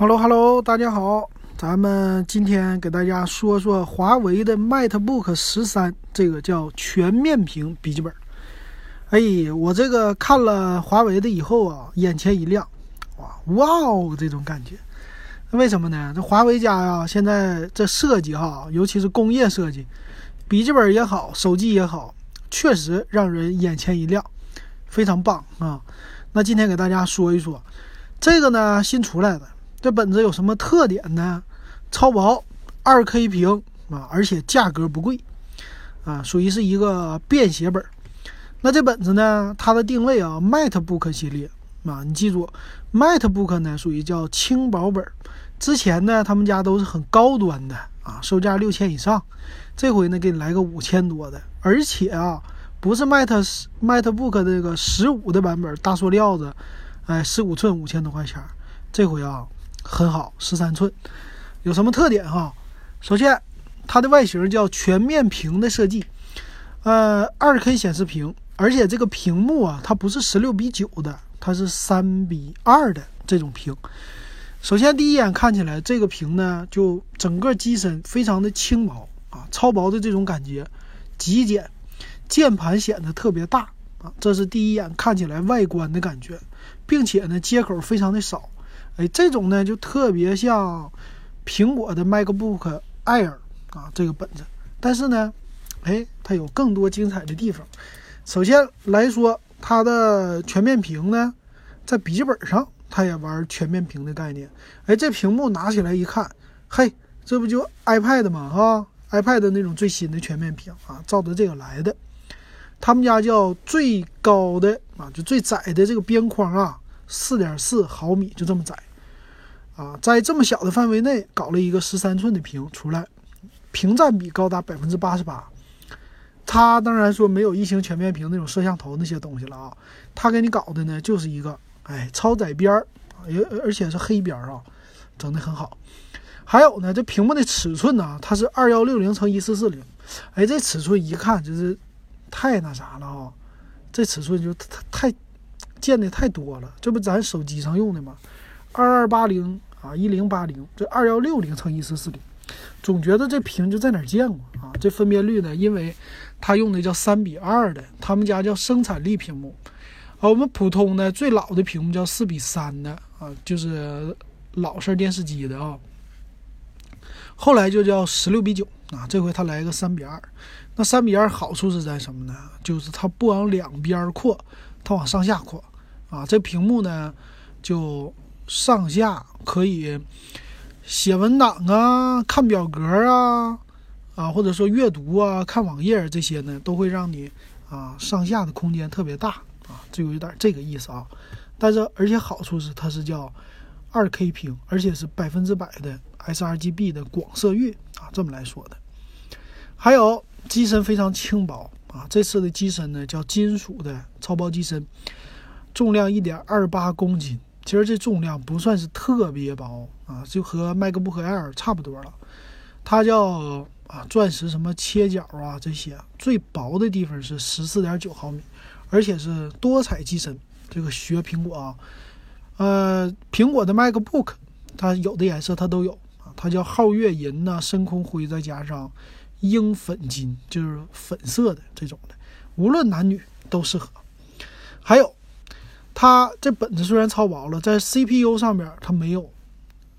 Hello Hello，大家好，咱们今天给大家说说华为的 MateBook 十三，这个叫全面屏笔记本。哎，我这个看了华为的以后啊，眼前一亮，哇哇哦，这种感觉。为什么呢？这华为家呀，现在这设计哈，尤其是工业设计，笔记本也好，手机也好，确实让人眼前一亮，非常棒啊。那今天给大家说一说这个呢，新出来的。这本子有什么特点呢？超薄，二 K 屏啊，而且价格不贵啊，属于是一个便携本。那这本子呢，它的定位啊，MateBook 系列啊，你记住，MateBook 呢属于叫轻薄本。之前呢，他们家都是很高端的啊，售价六千以上。这回呢，给你来个五千多的，而且啊，不是 Mate MateBook 这个十五的版本，大塑料子，哎，十五寸五千多块钱。这回啊。很好，十三寸，有什么特点哈？首先，它的外形叫全面屏的设计，呃，二 K 显示屏，而且这个屏幕啊，它不是十六比九的，它是三比二的这种屏。首先，第一眼看起来，这个屏呢，就整个机身非常的轻薄啊，超薄的这种感觉，极简，键盘显得特别大啊，这是第一眼看起来外观的感觉，并且呢，接口非常的少。哎，这种呢就特别像苹果的 MacBook Air 啊，这个本子。但是呢，哎，它有更多精彩的地方。首先来说，它的全面屏呢，在笔记本上它也玩全面屏的概念。哎，这屏幕拿起来一看，嘿，这不就 iPad 吗？哈，iPad 那种最新的全面屏啊，照着这个来的。他们家叫最高的啊，就最窄的这个边框啊。四点四毫米就这么窄，啊，在这么小的范围内搞了一个十三寸的屏出来，屏占比高达百分之八十八。它当然说没有异形全面屏那种摄像头那些东西了啊，它给你搞的呢就是一个哎超窄边儿，而而且是黑边儿啊，整的很好。还有呢，这屏幕的尺寸呢，它是二幺六零乘一四四零，哎，这尺寸一看就是太那啥了啊，这尺寸就太太。见的太多了，这不咱手机上用的吗？二二八零啊，一零八零，这二幺六零乘一四四零，总觉得这屏就在哪儿见过啊？这分辨率呢？因为它用的叫三比二的，他们家叫生产力屏幕，啊我们普通的最老的屏幕叫四比三的啊，就是老式电视机的啊。后来就叫十六比九啊，这回它来个三比二。那三比二好处是在什么呢？就是它不往两边扩，它往上下扩。啊，这屏幕呢，就上下可以写文档啊、看表格啊，啊，或者说阅读啊、看网页这些呢，都会让你啊上下的空间特别大啊，就有点这个意思啊。但是而且好处是它是叫二 K 屏，而且是百分之百的 sRGB 的广色域啊，这么来说的。还有机身非常轻薄啊，这次的机身呢叫金属的超薄机身。重量一点二八公斤，其实这重量不算是特别薄啊，就和 MacBook Air 差不多了。它叫啊钻石什么切角啊这些，最薄的地方是十四点九毫米，而且是多彩机身。这个学苹果啊，呃，苹果的 MacBook 它有的颜色它都有啊，它叫皓月银呐、深空灰再加上樱粉金，就是粉色的这种的，无论男女都适合。还有。它这本子虽然超薄了，在 CPU 上面它没有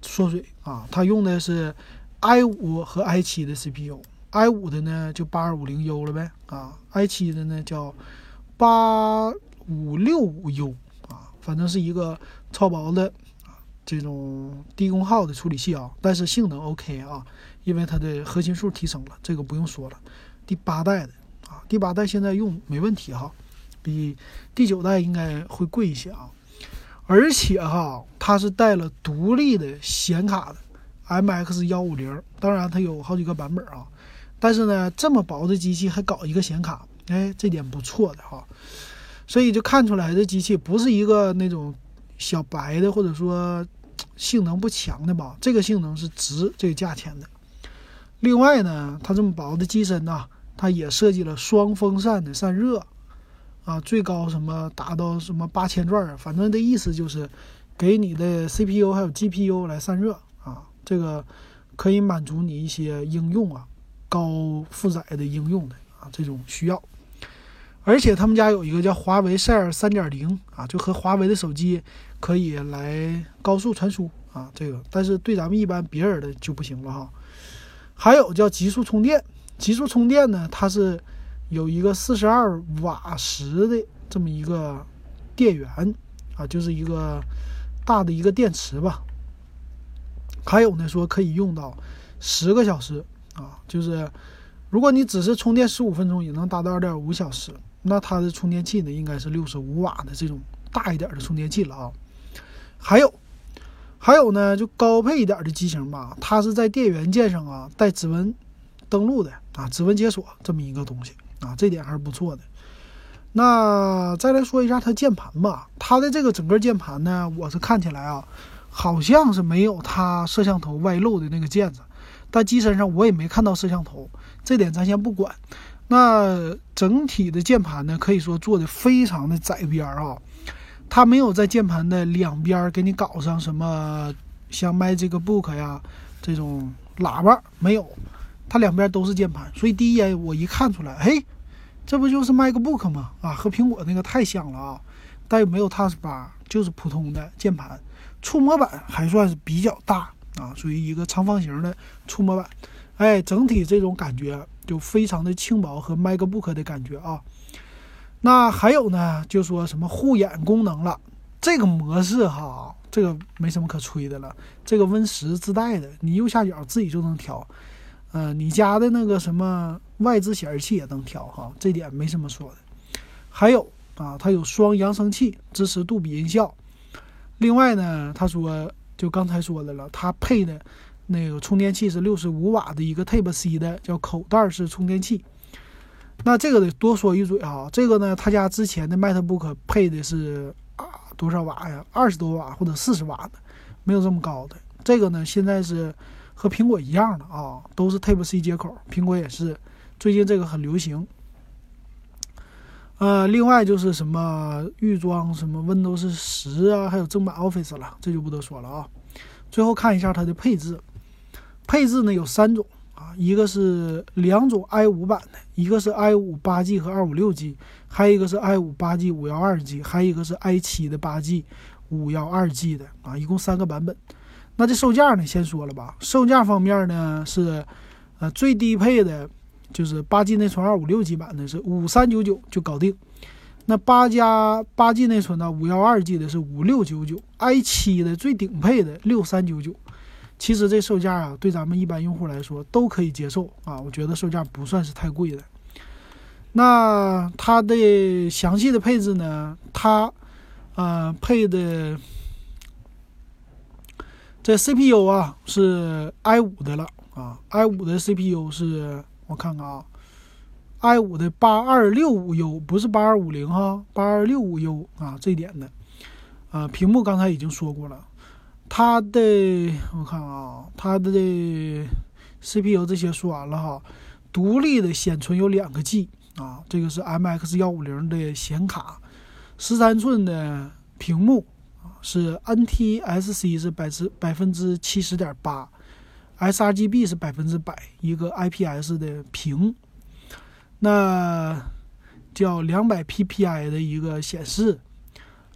缩水啊，它用的是 i 五和 i 七的 CPU，i 五的呢就八二五零 U 了呗啊，i 七的呢叫八五六五 U 啊，反正是一个超薄的这种低功耗的处理器啊，但是性能 OK 啊，因为它的核心数提升了，这个不用说了，第八代的啊，第八代现在用没问题哈。比第九代应该会贵一些啊，而且哈，它是带了独立的显卡的，MX 幺五零，当然它有好几个版本啊，但是呢，这么薄的机器还搞一个显卡，哎，这点不错的哈，所以就看出来这机器不是一个那种小白的或者说性能不强的吧，这个性能是值这个价钱的。另外呢，它这么薄的机身呢，它也设计了双风扇的散热。啊，最高什么达到什么八千转啊？反正的意思就是，给你的 CPU 还有 GPU 来散热啊，这个可以满足你一些应用啊，高负载的应用的啊这种需要。而且他们家有一个叫华为 Share 三点零啊，就和华为的手机可以来高速传输啊，这个但是对咱们一般别人的就不行了哈。还有叫极速充电，极速充电呢，它是有一个四十二瓦时的这么一个电源啊，就是一个大的一个电池吧。还有呢，说可以用到十个小时啊，就是如果你只是充电十五分钟，也能达到二点五小时。那它的充电器呢，应该是六十五瓦的这种大一点的充电器了啊。还有，还有呢，就高配一点的机型吧，它是在电源键上啊带指纹登录的啊，指纹解锁这么一个东西啊，这点还是不错的。那再来说一下它键盘吧，它的这个整个键盘呢，我是看起来啊，好像是没有它摄像头外露的那个键子，但机身上我也没看到摄像头，这点咱先不管。那整体的键盘呢，可以说做的非常的窄边啊，它没有在键盘的两边给你搞上什么像 Magic Book 呀这种喇叭，没有，它两边都是键盘，所以第一眼我一看出来，嘿，这不就是 MacBook 吗？啊，和苹果那个太像了啊，但又没有 Touch Bar，就是普通的键盘，触摸板还算是比较大啊，属于一个长方形的触摸板，哎，整体这种感觉。就非常的轻薄和 MacBook 的感觉啊，那还有呢，就说什么护眼功能了，这个模式哈，这个没什么可吹的了，这个 Win 十自带的，你右下角自己就能调，呃，你家的那个什么外置显示器也能调哈，这点没什么说的。还有啊，它有双扬声器，支持杜比音效。另外呢，他说就刚才说的了，它配的。那个充电器是六十五瓦的一个 Type C 的，叫口袋式充电器。那这个得多说一嘴啊，这个呢，他家之前的 MacBook 配的是啊多少瓦呀？二十多瓦或者四十瓦的，没有这么高的。这个呢，现在是和苹果一样的啊，都是 Type C 接口，苹果也是。最近这个很流行。呃，另外就是什么预装什么 Windows 十啊，还有正版 Office 了，这就不多说了啊。最后看一下它的配置。配置呢有三种啊，一个是两种 i 五版的，一个是 i 五八 G 和二五六 G，还有一个是 i 五八 G 五幺二 G，还有一个是 i 七的八 G 五幺二 G 的啊，一共三个版本。那这售价呢，先说了吧。售价方面呢是，呃，最低配的就是八 G 内存二五六 G 版的是五三九九就搞定。那八加八 G 内存的五幺二 G 的是五六九九，i 七的最顶配的六三九九。其实这售价啊，对咱们一般用户来说都可以接受啊，我觉得售价不算是太贵的。那它的详细的配置呢？它，呃，配的这 CPU 啊是 i 五的了啊，i 五的 CPU 是我看看啊，i 五的八二六五 U 不是八二五零哈，八二六五 U 啊，这一点的，啊，屏幕刚才已经说过了。它的我看啊，它的 CPU 这些说完了哈，独立的显存有两个 G 啊，这个是 MX 幺五零的显卡，十三寸的屏幕，是 NTSC 是百之百分之七十点八，sRGB 是百分之百，一个 IPS 的屏，那叫两百 PPI 的一个显示，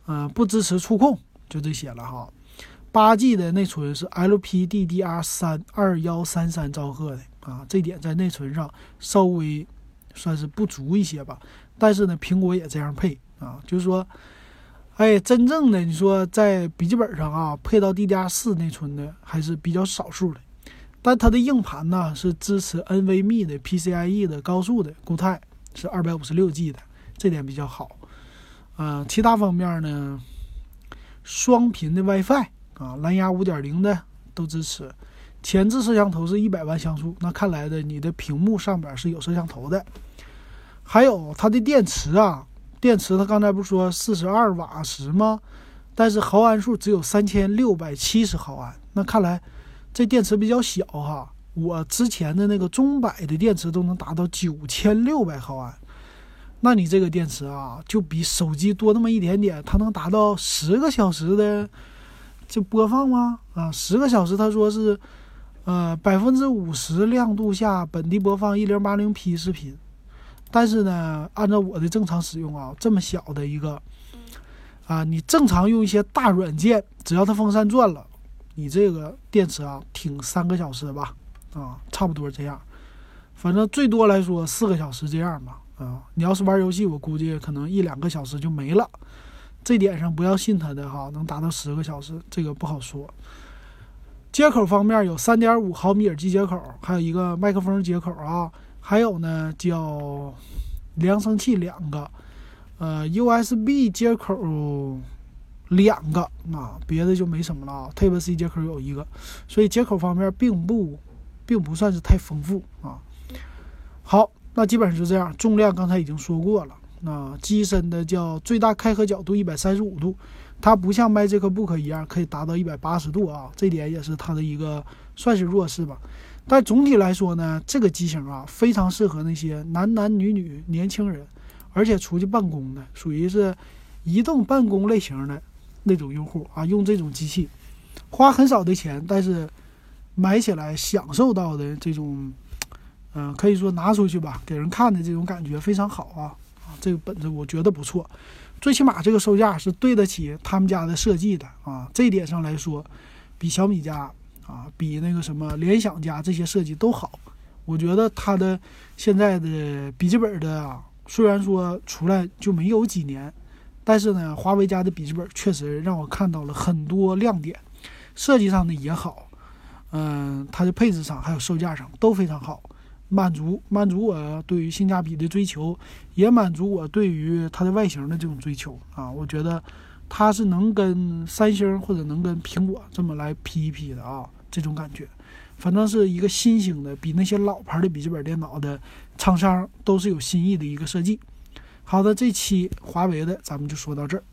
嗯，不支持触控，就这些了哈。八 G 的内存是 LPDDR 三二幺三三兆赫的啊，这点在内存上稍微算是不足一些吧。但是呢，苹果也这样配啊，就是说，哎，真正的你说在笔记本上啊配到 DDR 四内存的还是比较少数的。但它的硬盘呢是支持 NVMe 的 PCIe 的高速的固态，是二百五十六 G 的，这点比较好。啊，其他方面呢，双频的 WiFi。啊，蓝牙五点零的都支持，前置摄像头是一百万像素，那看来的你的屏幕上边是有摄像头的。还有它的电池啊，电池它刚才不是说四十二瓦时吗？但是毫安数只有三千六百七十毫安，那看来这电池比较小哈。我之前的那个中百的电池都能达到九千六百毫安，那你这个电池啊，就比手机多那么一点点，它能达到十个小时的。就播放吗？啊，十个小时，他说是，呃，百分之五十亮度下本地播放一零八零 P 视频。但是呢，按照我的正常使用啊，这么小的一个，啊，你正常用一些大软件，只要它风扇转了，你这个电池啊，挺三个小时吧，啊，差不多这样。反正最多来说四个小时这样吧，啊，你要是玩游戏，我估计可能一两个小时就没了。这点上不要信他的哈，能达到十个小时，这个不好说。接口方面有三点五毫米耳机接口，还有一个麦克风接口啊，还有呢叫扬声器两个，呃，USB 接口两个啊，别的就没什么了啊。Type C 接口有一个，所以接口方面并不并不算是太丰富啊。好，那基本上就这样。重量刚才已经说过了。那机身的叫最大开合角度一百三十五度，它不像 MagicBook 一样可以达到一百八十度啊，这点也是它的一个算是弱势吧。但总体来说呢，这个机型啊非常适合那些男男女女年轻人，而且出去办公的，属于是移动办公类型的那种用户啊，用这种机器，花很少的钱，但是买起来享受到的这种，嗯，可以说拿出去吧，给人看的这种感觉非常好啊。这个本子我觉得不错，最起码这个售价是对得起他们家的设计的啊。这一点上来说，比小米家啊，比那个什么联想家这些设计都好。我觉得它的现在的笔记本的啊，虽然说出来就没有几年，但是呢，华为家的笔记本确实让我看到了很多亮点，设计上的也好，嗯，它的配置上还有售价上都非常好。满足满足我对于性价比的追求，也满足我对于它的外形的这种追求啊！我觉得它是能跟三星或者能跟苹果这么来 P 一 P 的啊！这种感觉，反正是一个新型的，比那些老牌的笔记本电脑的厂商都是有新意的一个设计。好的，这期华为的咱们就说到这儿。